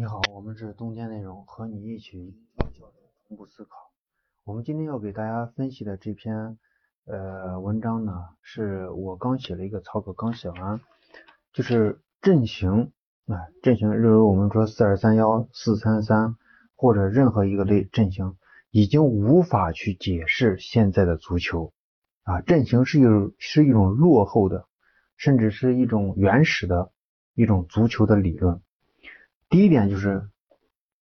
你好，我们是洞见内容，和你一起同步思考。我们今天要给大家分析的这篇呃文章呢，是我刚写了一个草稿，刚写完，就是阵型啊，阵型，例如我们说四二三幺、四三三或者任何一个类阵型，已经无法去解释现在的足球啊，阵型是一是一种落后的，甚至是一种原始的一种足球的理论。第一点就是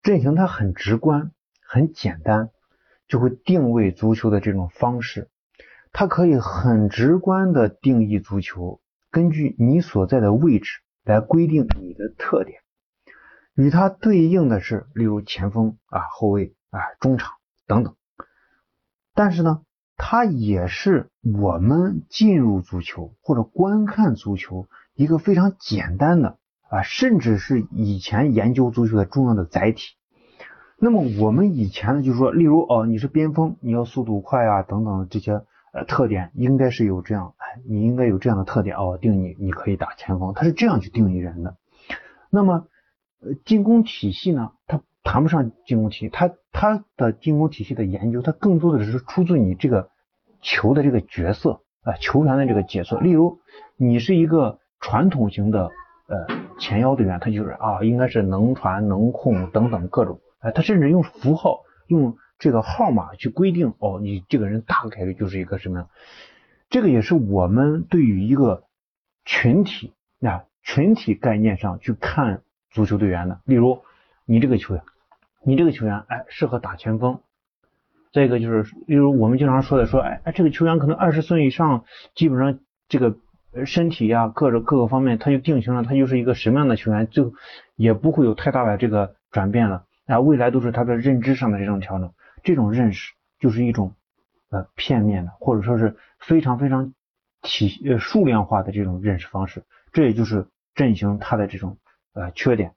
阵型，它很直观、很简单，就会定位足球的这种方式，它可以很直观的定义足球，根据你所在的位置来规定你的特点。与它对应的是，例如前锋啊、后卫啊、中场等等。但是呢，它也是我们进入足球或者观看足球一个非常简单的。啊，甚至是以前研究足球的重要的载体。那么我们以前呢，就是说，例如哦，你是边锋，你要速度快啊，等等这些呃特点，应该是有这样，你应该有这样的特点哦，定你你可以打前锋，他是这样去定义人的。那么呃进攻体系呢，它谈不上进攻体系，它它的进攻体系的研究，它更多的是出自你这个球的这个角色啊，球员的这个角色。例如你是一个传统型的。呃，前腰队员他就是啊，应该是能传能控等等各种，哎，他甚至用符号用这个号码去规定哦，你这个人大概率就是一个什么样？这个也是我们对于一个群体啊群体概念上去看足球队员的。例如你这个球员，你这个球员哎适合打前锋。再一个就是，例如我们经常说的说，哎哎这个球员可能二十岁以上，基本上这个。呃，身体呀，各种各个方面，他就定型了，他就是一个什么样的球员，就也不会有太大的这个转变了。啊，未来都是他的认知上的这种调整，这种认识就是一种呃片面的，或者说是非常非常体呃数量化的这种认识方式。这也就是阵型它的这种呃缺点，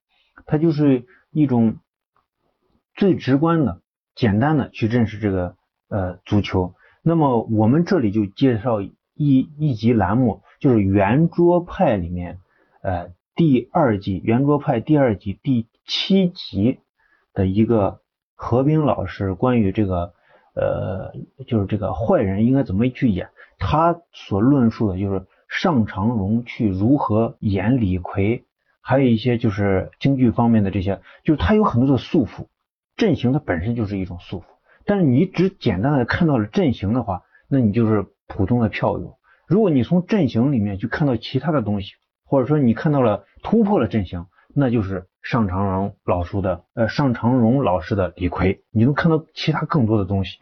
它就是一种最直观的、简单的去认识这个呃足球。那么我们这里就介绍一一集栏目。就是圆桌派里面，呃，第二季圆桌派第二季第七集的一个何冰老师关于这个，呃，就是这个坏人应该怎么去演，他所论述的就是尚长荣去如何演李逵，还有一些就是京剧方面的这些，就是他有很多的束缚，阵型它本身就是一种束缚，但是你只简单的看到了阵型的话，那你就是普通的票友。如果你从阵型里面去看到其他的东西，或者说你看到了突破了阵型，那就是尚长荣老叔的呃尚长荣老师的李逵，你能看到其他更多的东西，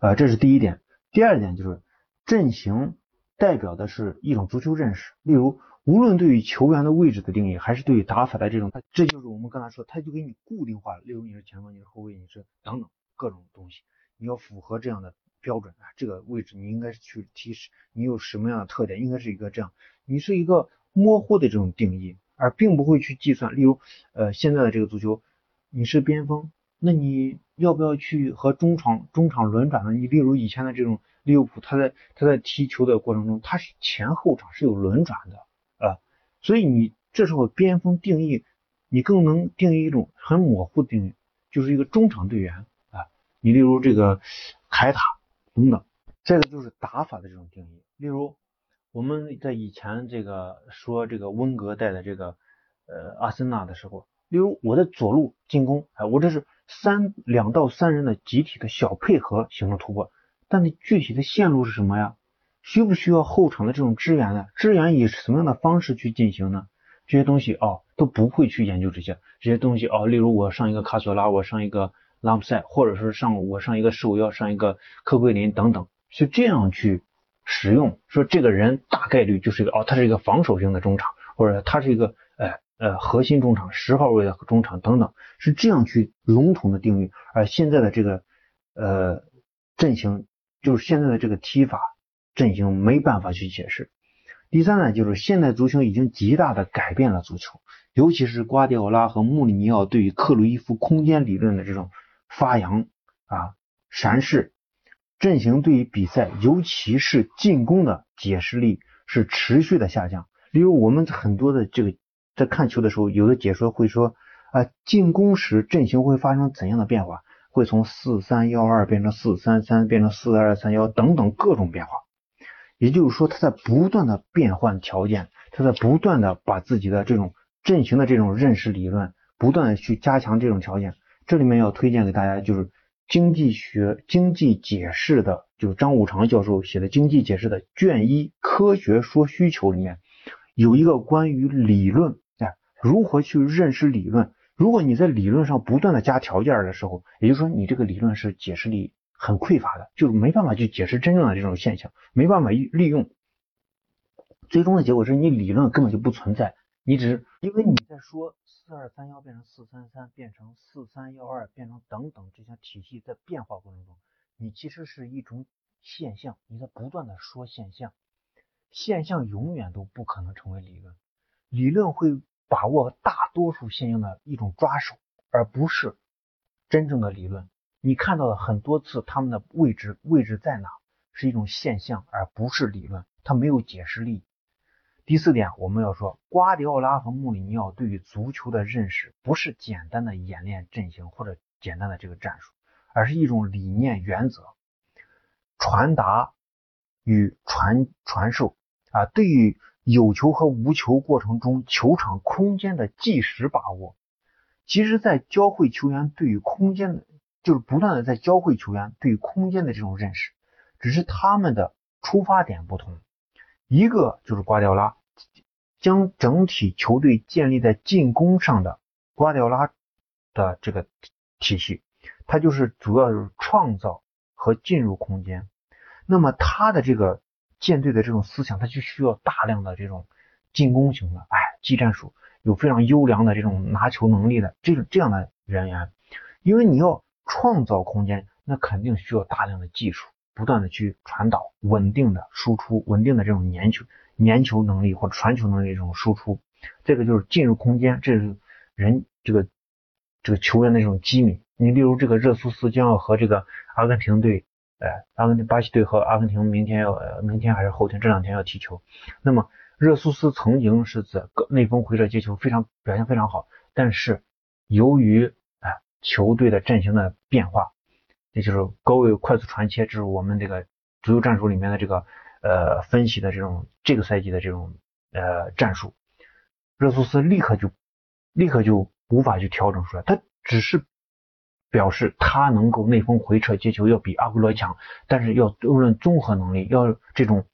呃这是第一点。第二点就是阵型代表的是一种足球认识，例如无论对于球员的位置的定义，还是对于打法的这种，这就是我们刚才说，他就给你固定化了。例如你是前锋，你是后卫，你是等等各种东西，你要符合这样的。标准啊，这个位置你应该是去提示你有什么样的特点，应该是一个这样，你是一个模糊的这种定义，而并不会去计算。例如，呃，现在的这个足球，你是边锋，那你要不要去和中场中场轮转呢？你例如以前的这种利物浦，他在他在踢球的过程中，他是前后场是有轮转的啊，所以你这时候边锋定义，你更能定义一种很模糊的定义，就是一个中场队员啊，你例如这个凯塔。等等，这个就是打法的这种定义。例如，我们在以前这个说这个温格带的这个呃阿森纳的时候，例如我的左路进攻，哎，我这是三两到三人的集体的小配合形成突破，但你具体的线路是什么呀？需不需要后场的这种支援呢？支援以什么样的方式去进行呢？这些东西哦都不会去研究这些这些东西哦。例如我上一个卡索拉，我上一个。拉姆塞，或者说上我上一个守要上一个科奎林等等，是这样去使用。说这个人大概率就是一个哦，他是一个防守型的中场，或者他是一个呃呃核心中场十号位的中场等等，是这样去笼统的定义。而现在的这个呃阵型，就是现在的这个踢法阵型没办法去解释。第三呢，就是现代足球已经极大的改变了足球，尤其是瓜迪奥拉和穆里尼奥对于克鲁伊夫空间理论的这种。发扬啊，闪示阵型对于比赛，尤其是进攻的解释力是持续的下降。例如，我们很多的这个在看球的时候，有的解说会说，啊，进攻时阵型会发生怎样的变化？会从四三幺二变成四三三，变成四二三幺等等各种变化。也就是说，他在不断的变换条件，他在不断的把自己的这种阵型的这种认识理论，不断的去加强这种条件。这里面要推荐给大家，就是经济学经济解释的，就是张五常教授写的经济解释的卷一科学说需求里面有一个关于理论，哎，如何去认识理论？如果你在理论上不断的加条件的时候，也就是说你这个理论是解释力很匮乏的，就是没办法去解释真正的这种现象，没办法利用。最终的结果是你理论根本就不存在，你只是因为你在说。四二三幺变成四三三，变成四三幺二，变成等等这些体系在变化过程中，你其实是一种现象，你在不断的说现象，现象永远都不可能成为理论，理论会把握大多数现象的一种抓手，而不是真正的理论。你看到了很多次它们的位置位置在哪，是一种现象，而不是理论，它没有解释力。第四点，我们要说，瓜迪奥拉和穆里尼奥对于足球的认识，不是简单的演练阵型或者简单的这个战术，而是一种理念原则传达与传传授啊。对于有球和无球过程中球场空间的即时把握，其实，在教会球员对于空间的，就是不断的在教会球员对于空间的这种认识，只是他们的出发点不同。一个就是瓜迪奥拉将整体球队建立在进攻上的瓜迪奥拉的这个体系，他就是主要是创造和进入空间。那么他的这个舰队的这种思想，他就需要大量的这种进攻型的，哎，技战术有非常优良的这种拿球能力的这种这样的人员，因为你要创造空间，那肯定需要大量的技术。不断的去传导，稳定的输出，稳定的这种粘球粘球能力或者传球能力这种输出，这个就是进入空间，这是人这个这个球员的这种机敏。你例如这个热苏斯将要和这个阿根廷队，哎，阿根廷巴西队和阿根廷明天要明天还是后天这两天要踢球。那么热苏斯曾经是在内锋回撤接球非常表现非常好，但是由于哎球队的阵型的变化。也就是高位快速传切，这是我们这个足球战术里面的这个呃分析的这种这个赛季的这种呃战术。热苏斯立刻就立刻就无法去调整出来，他只是表示他能够内锋回撤接球要比阿圭罗强，但是要论综合能力，要这种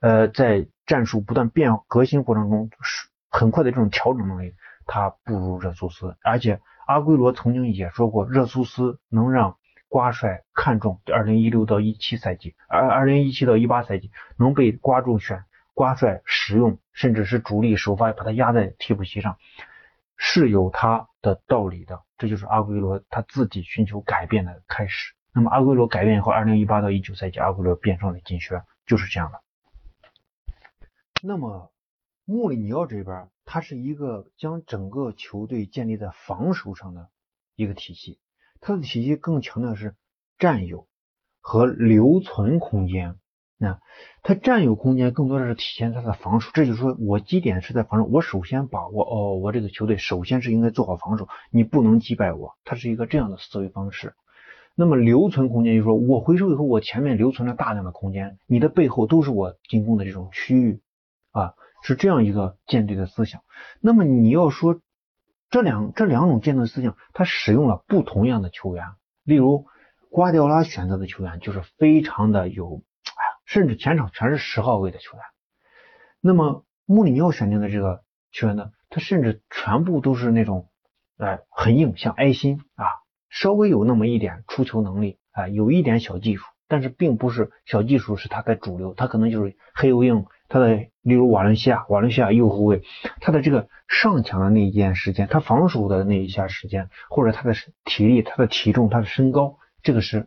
呃在战术不断变革新过程中是很快的这种调整能力，他不如热苏斯。而且阿圭罗曾经也说过，热苏斯能让瓜帅看中，二零一六到一七赛季，二二零一七到一八赛季能被瓜中选，瓜帅使用，甚至是主力首发，把他压在替补席上，是有他的道理的。这就是阿圭罗他自己寻求改变的开始。那么阿圭罗改变以后，二零一八到一九赛季，阿圭罗变成了金靴，就是这样的。那么穆里尼奥这边，他是一个将整个球队建立在防守上的一个体系。它的体系更强调是占有和留存空间。那它占有空间更多的是体现它的防守。这就是说我基点是在防守，我首先把握哦，我这个球队首先是应该做好防守，你不能击败我。它是一个这样的思维方式。那么留存空间就是说我回收以后，我前面留存了大量的空间，你的背后都是我进攻的这种区域啊，是这样一个舰队的思想。那么你要说。这两这两种建队思想，他使用了不同样的球员。例如，瓜迪奥拉选择的球员就是非常的有，哎呀，甚至前场全是十号位的球员。那么穆里尼奥选定的这个球员呢，他甚至全部都是那种，哎，很硬，像埃辛啊，稍微有那么一点出球能力啊，有一点小技术，但是并不是小技术是他的主流，他可能就是黑又硬。他的例如瓦伦西亚，瓦伦西亚右后卫，他的这个上抢的那一件时间，他防守的那一下时间，或者他的体力、他的体重、他的身高，这个是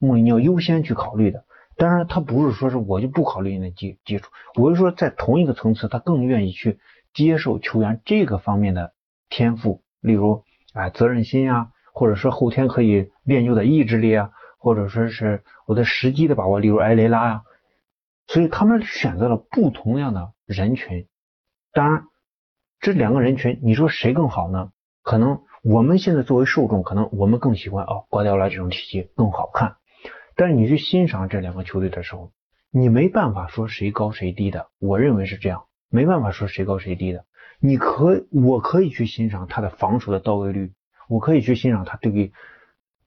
穆里尼奥优先去考虑的。当然，他不是说是我就不考虑你的基基础，我是说在同一个层次，他更愿意去接受球员这个方面的天赋，例如啊责任心啊，或者说后天可以练就的意志力啊，或者说是我的时机的把握，例如埃雷拉啊。所以他们选择了不同样的人群，当然这两个人群，你说谁更好呢？可能我们现在作为受众，可能我们更喜欢哦，瓜迪奥拉这种体系更好看。但是你去欣赏这两个球队的时候，你没办法说谁高谁低的。我认为是这样，没办法说谁高谁低的。你可我可以去欣赏他的防守的到位率，我可以去欣赏他对于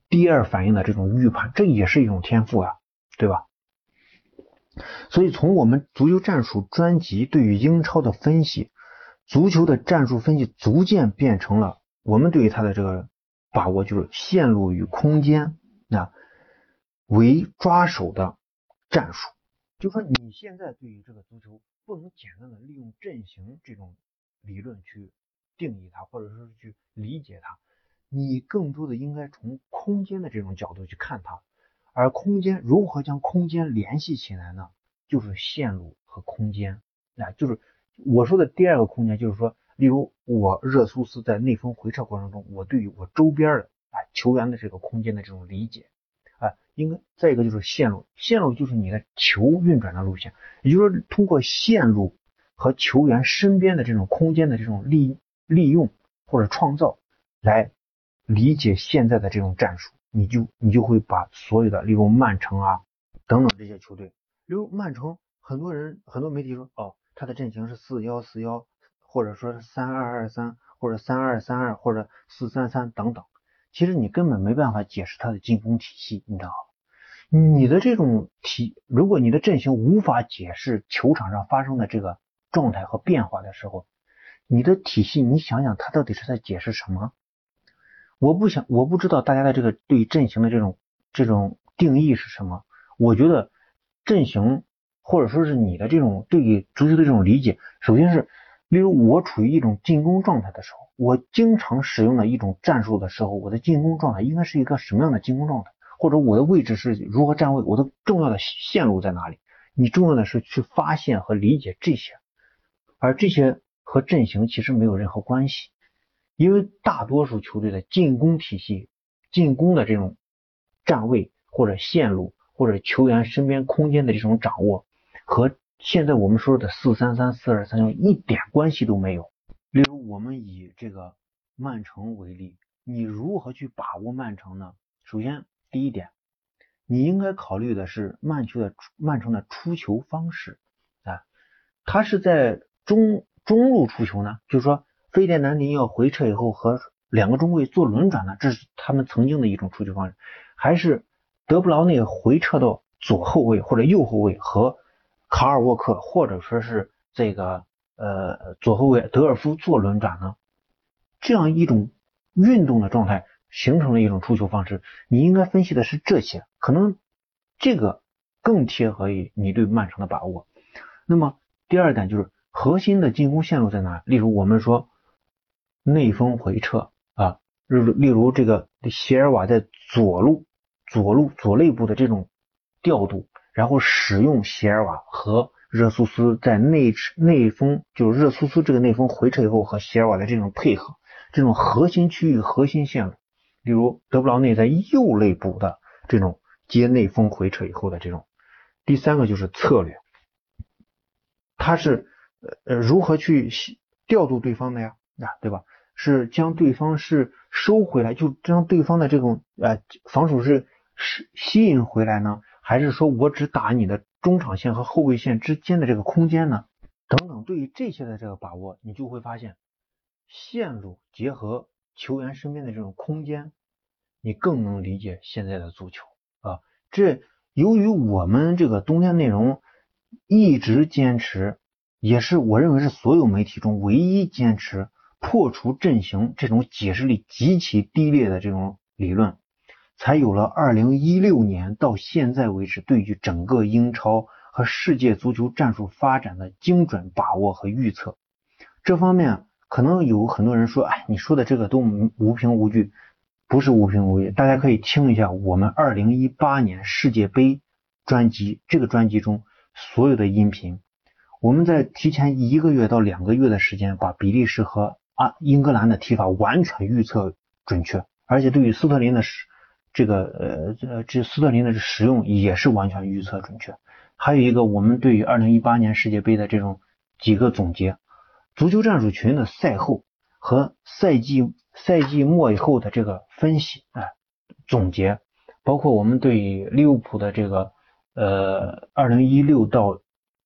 第二反应的这种预判，这也是一种天赋啊，对吧？所以从我们足球战术专辑对于英超的分析，足球的战术分析逐渐变成了我们对于他的这个把握，就是线路与空间啊为抓手的战术。就说你现在对于这个足球不能简单的利用阵型这种。理论去定义它，或者说是去理解它，你更多的应该从空间的这种角度去看它。而空间如何将空间联系起来呢？就是线路和空间。啊，就是我说的第二个空间，就是说，例如我热苏斯在内锋回撤过程中，我对于我周边的啊球员的这个空间的这种理解啊，应该再一个就是线路，线路就是你的球运转的路线，也就是说通过线路。和球员身边的这种空间的这种利利用或者创造，来理解现在的这种战术，你就你就会把所有的，例如曼城啊等等这些球队，例如曼城，很多人很多媒体说，哦，他的阵型是四幺四幺，或者说是三二二三，或者三二三二，或者四三三等等，其实你根本没办法解释他的进攻体系，你知道吗？你的这种体，如果你的阵型无法解释球场上发生的这个。状态和变化的时候，你的体系，你想想，他到底是在解释什么？我不想，我不知道大家的这个对阵型的这种这种定义是什么。我觉得阵型或者说是你的这种对于足球的这种理解，首先是，例如我处于一种进攻状态的时候，我经常使用的一种战术的时候，我的进攻状态应该是一个什么样的进攻状态？或者我的位置是如何站位？我的重要的线路在哪里？你重要的是去发现和理解这些。而这些和阵型其实没有任何关系，因为大多数球队的进攻体系、进攻的这种站位或者线路或者球员身边空间的这种掌握，和现在我们说的四三三、四二三幺一点关系都没有。例如，我们以这个曼城为例，你如何去把握曼城呢？首先，第一点，你应该考虑的是曼球的曼城的出球方式啊，他是在。中中路出球呢，就是说费迪南尼要回撤以后和两个中卫做轮转呢，这是他们曾经的一种出球方式。还是德布劳内回撤到左后卫或者右后卫和卡尔沃克或者说是这个呃左后卫德尔夫做轮转呢？这样一种运动的状态形成了一种出球方式。你应该分析的是这些，可能这个更贴合于你对曼城的把握。那么第二点就是。核心的进攻线路在哪？例如我们说内锋回撤啊，例如例如这个席尔瓦在左路左路左肋部的这种调度，然后使用席尔瓦和热苏斯在内内锋，就是热苏斯这个内锋回撤以后和席尔瓦的这种配合，这种核心区域核心线路，例如德布劳内在右肋部的这种接内锋回撤以后的这种。第三个就是策略，他是。呃如何去调度对方的呀？啊，对吧？是将对方是收回来，就将对方的这种呃防守是是吸引回来呢？还是说我只打你的中场线和后卫线之间的这个空间呢？等等，对于这些的这个把握，你就会发现线路结合球员身边的这种空间，你更能理解现在的足球啊。这由于我们这个冬天内容一直坚持。也是我认为是所有媒体中唯一坚持破除阵型这种解释力极其低劣的这种理论，才有了二零一六年到现在为止对于整个英超和世界足球战术发展的精准把握和预测。这方面可能有很多人说，哎，你说的这个都无凭无据，不是无凭无据。大家可以听一下我们二零一八年世界杯专辑这个专辑中所有的音频。我们在提前一个月到两个月的时间，把比利时和啊英格兰的踢法完全预测准确，而且对于斯特林的使这个呃这这斯特林的使用也是完全预测准确。还有一个，我们对于二零一八年世界杯的这种几个总结，足球战术群的赛后和赛季赛季末以后的这个分析啊总结，包括我们对利物浦的这个呃二零一六到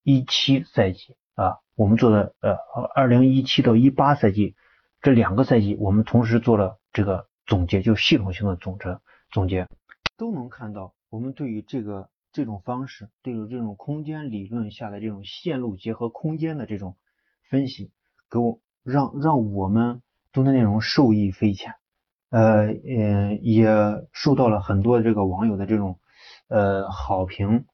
一七赛季啊，我们做的呃二零一七到一八赛季这两个赛季，我们同时做了这个总结，就系统性的总结总结，都能看到我们对于这个。这种方式对于这种空间理论下的这种线路结合空间的这种分析，给我让让我们读的内容受益匪浅，呃嗯也受到了很多这个网友的这种呃好评，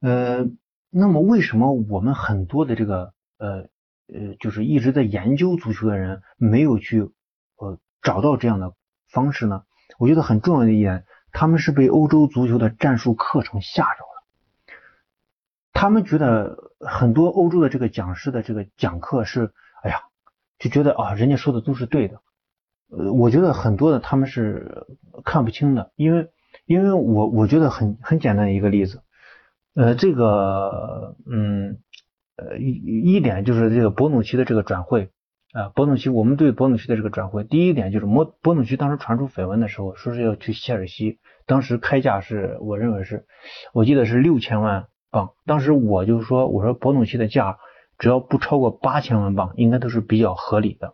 呃那么为什么我们很多的这个呃呃就是一直在研究足球的人没有去呃找到这样的方式呢？我觉得很重要的一点。他们是被欧洲足球的战术课程吓着了，他们觉得很多欧洲的这个讲师的这个讲课是，哎呀，就觉得啊，人家说的都是对的。呃，我觉得很多的他们是看不清的，因为因为我我觉得很很简单的一个例子，呃，这个嗯呃一一点就是这个博努奇的这个转会。啊，博努奇，我们对博努奇的这个转会，第一点就是博博努奇当时传出绯闻的时候，说是要去切尔西，当时开价是我认为是，我记得是六千万镑，当时我就说，我说博努奇的价只要不超过八千万镑，应该都是比较合理的，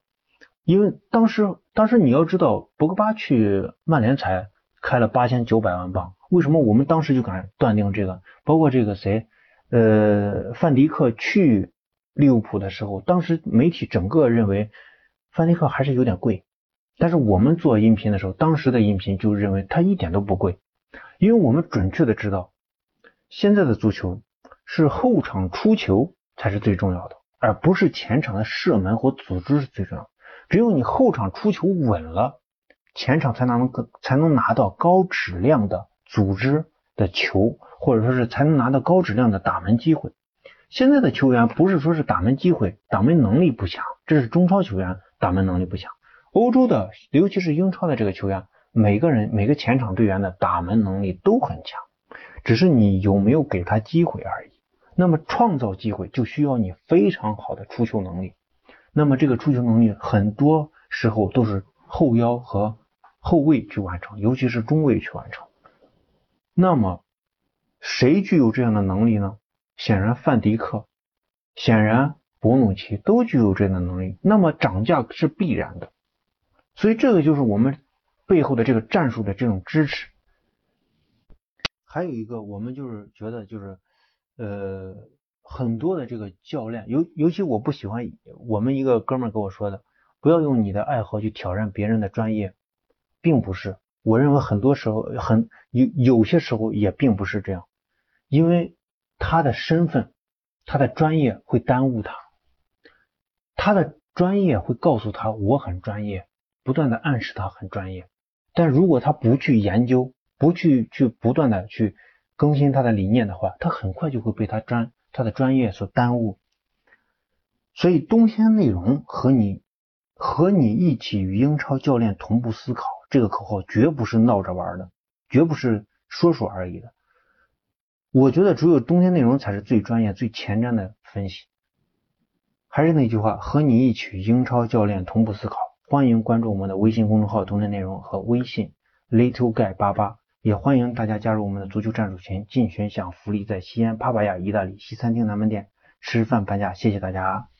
因为当时当时你要知道，博格巴去曼联才开了八千九百万镑，为什么我们当时就敢断定这个？包括这个谁，呃，范迪克去。利物浦的时候，当时媒体整个认为范迪克还是有点贵，但是我们做音频的时候，当时的音频就认为他一点都不贵，因为我们准确的知道，现在的足球是后场出球才是最重要的，而不是前场的射门或组织是最重要。只有你后场出球稳了，前场才能才能拿到高质量的组织的球，或者说是才能拿到高质量的打门机会。现在的球员不是说是打门机会、打门能力不强，这是中超球员打门能力不强。欧洲的，尤其是英超的这个球员，每个人每个前场队员的打门能力都很强，只是你有没有给他机会而已。那么创造机会就需要你非常好的出球能力。那么这个出球能力很多时候都是后腰和后卫去完成，尤其是中卫去完成。那么谁具有这样的能力呢？显然，范迪克、显然博努奇都具有这样的能力，那么涨价是必然的。所以，这个就是我们背后的这个战术的这种支持。还有一个，我们就是觉得，就是呃，很多的这个教练，尤尤其我不喜欢我们一个哥们跟我说的，不要用你的爱好去挑战别人的专业，并不是。我认为很多时候，很有有些时候也并不是这样，因为。他的身份，他的专业会耽误他，他的专业会告诉他我很专业，不断的暗示他很专业。但如果他不去研究，不去去不断的去更新他的理念的话，他很快就会被他专他的专业所耽误。所以冬天内容和你和你一起与英超教练同步思考这个口号绝不是闹着玩的，绝不是说说而已的。我觉得只有冬天内容才是最专业、最前瞻的分析。还是那句话，和你一起英超教练同步思考。欢迎关注我们的微信公众号“冬天内容”和微信 “little guy 八八”，也欢迎大家加入我们的足球战术群，竞选享福利，在西安帕帕亚意大利西餐厅南门店吃饭半价。谢谢大家。